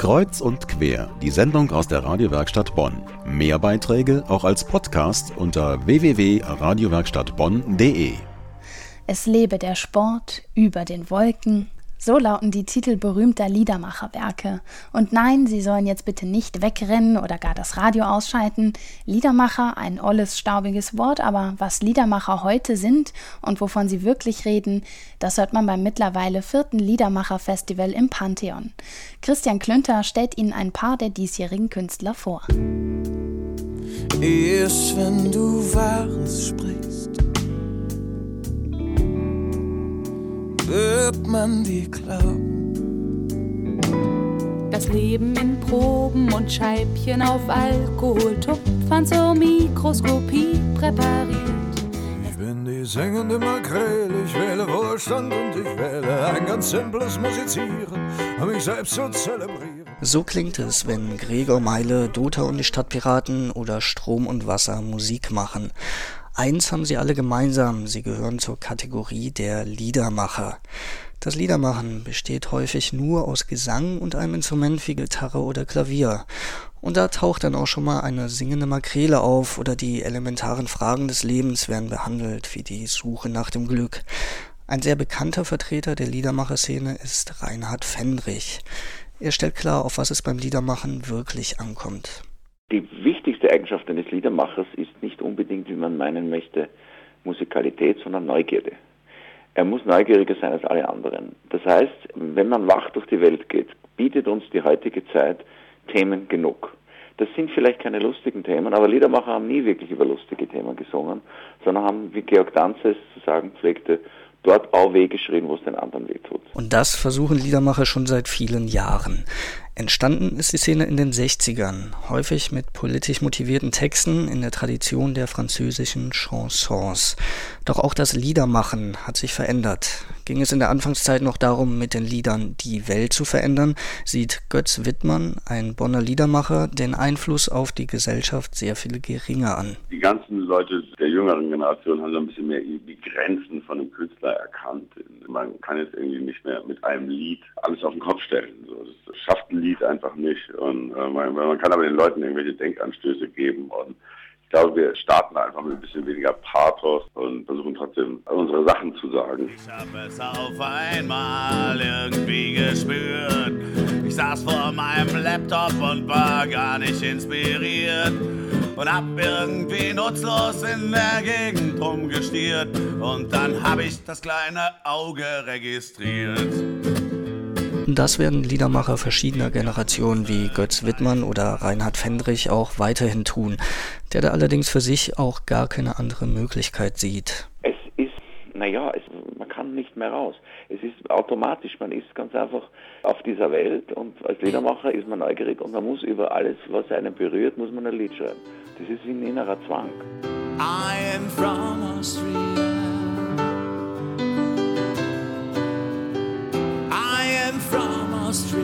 Kreuz und quer, die Sendung aus der Radiowerkstatt Bonn. Mehr Beiträge auch als Podcast unter www.radiowerkstattbonn.de. Es lebe der Sport über den Wolken, so lauten die Titel berühmter Liedermacherwerke. Und nein, Sie sollen jetzt bitte nicht wegrennen oder gar das Radio ausschalten. Liedermacher, ein olles, staubiges Wort, aber was Liedermacher heute sind und wovon sie wirklich reden, das hört man beim mittlerweile vierten Liedermacher-Festival im Pantheon. Christian Klünter stellt Ihnen ein paar der diesjährigen Künstler vor. Erst wenn du Wahres sprichst wird man dir glauben. Das Leben in Proben und Scheibchen auf Alkoholtupfern zur Mikroskopie präpariert. Ich bin die singende Makrele, ich wähle Wohlstand und ich wähle ein ganz simples Musizieren, um mich selbst zu zelebrieren. So klingt es, wenn Gregor Meile, Dota und die Stadtpiraten oder Strom und Wasser Musik machen. Eins haben sie alle gemeinsam, sie gehören zur Kategorie der Liedermacher. Das Liedermachen besteht häufig nur aus Gesang und einem Instrument wie Gitarre oder Klavier. Und da taucht dann auch schon mal eine singende Makrele auf oder die elementaren Fragen des Lebens werden behandelt, wie die Suche nach dem Glück. Ein sehr bekannter Vertreter der Liedermacherszene ist Reinhard Fendrich. Er stellt klar, auf was es beim Liedermachen wirklich ankommt. Die wichtigste Eigenschaft eines Liedermachers ist nicht unbedingt, wie man meinen möchte, Musikalität, sondern Neugierde. Er muss neugieriger sein als alle anderen. Das heißt, wenn man wach durch die Welt geht, bietet uns die heutige Zeit Themen genug. Das sind vielleicht keine lustigen Themen, aber Liedermacher haben nie wirklich über lustige Themen gesungen, sondern haben, wie Georg Danzes zu sagen pflegte, dort auch weh geschrien, wo es den anderen weh tut. Und das versuchen Liedermacher schon seit vielen Jahren. Entstanden ist die Szene in den 60ern, häufig mit politisch motivierten Texten in der Tradition der französischen Chansons. Doch auch das Liedermachen hat sich verändert. Ging es in der Anfangszeit noch darum, mit den Liedern die Welt zu verändern, sieht Götz Wittmann, ein Bonner Liedermacher, den Einfluss auf die Gesellschaft sehr viel geringer an. Die ganzen Leute der jüngeren Generation haben so ein bisschen mehr die Grenzen von einem Künstler erkannt. Man kann jetzt irgendwie nicht mehr mit einem Lied alles auf den Kopf stellen. das schafft ein Lied einfach nicht. Und äh, man, man, kann aber den Leuten irgendwelche Denkanstöße geben. Und ich glaube, wir starten einfach mit ein bisschen weniger Pathos und versuchen trotzdem unsere Sachen zu sagen. Ich habe es auf einmal irgendwie gespürt. Ich saß vor meinem Laptop und war gar nicht inspiriert und hab irgendwie nutzlos in der Gegend rumgestiert und dann hab ich das kleine Auge registriert. Das werden Liedermacher verschiedener Generationen wie Götz Wittmann oder Reinhard Fendrich auch weiterhin tun, der da allerdings für sich auch gar keine andere Möglichkeit sieht. Es ist, naja, man kann nicht mehr raus. Es ist automatisch, man ist ganz einfach auf dieser Welt und als Liedermacher ist man neugierig und man muss über alles, was einen berührt, muss man ein Lied schreiben. Das ist ein innerer Zwang. I am from Austria.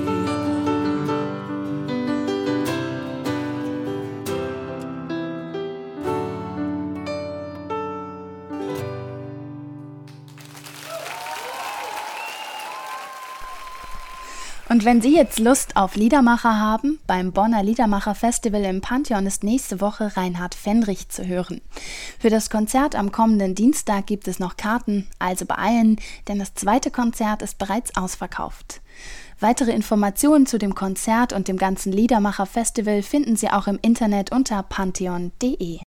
Und wenn Sie jetzt Lust auf Liedermacher haben, beim Bonner Liedermacher Festival im Pantheon ist nächste Woche Reinhard Fendrich zu hören. Für das Konzert am kommenden Dienstag gibt es noch Karten, also beeilen, denn das zweite Konzert ist bereits ausverkauft. Weitere Informationen zu dem Konzert und dem ganzen Liedermacher Festival finden Sie auch im Internet unter pantheon.de.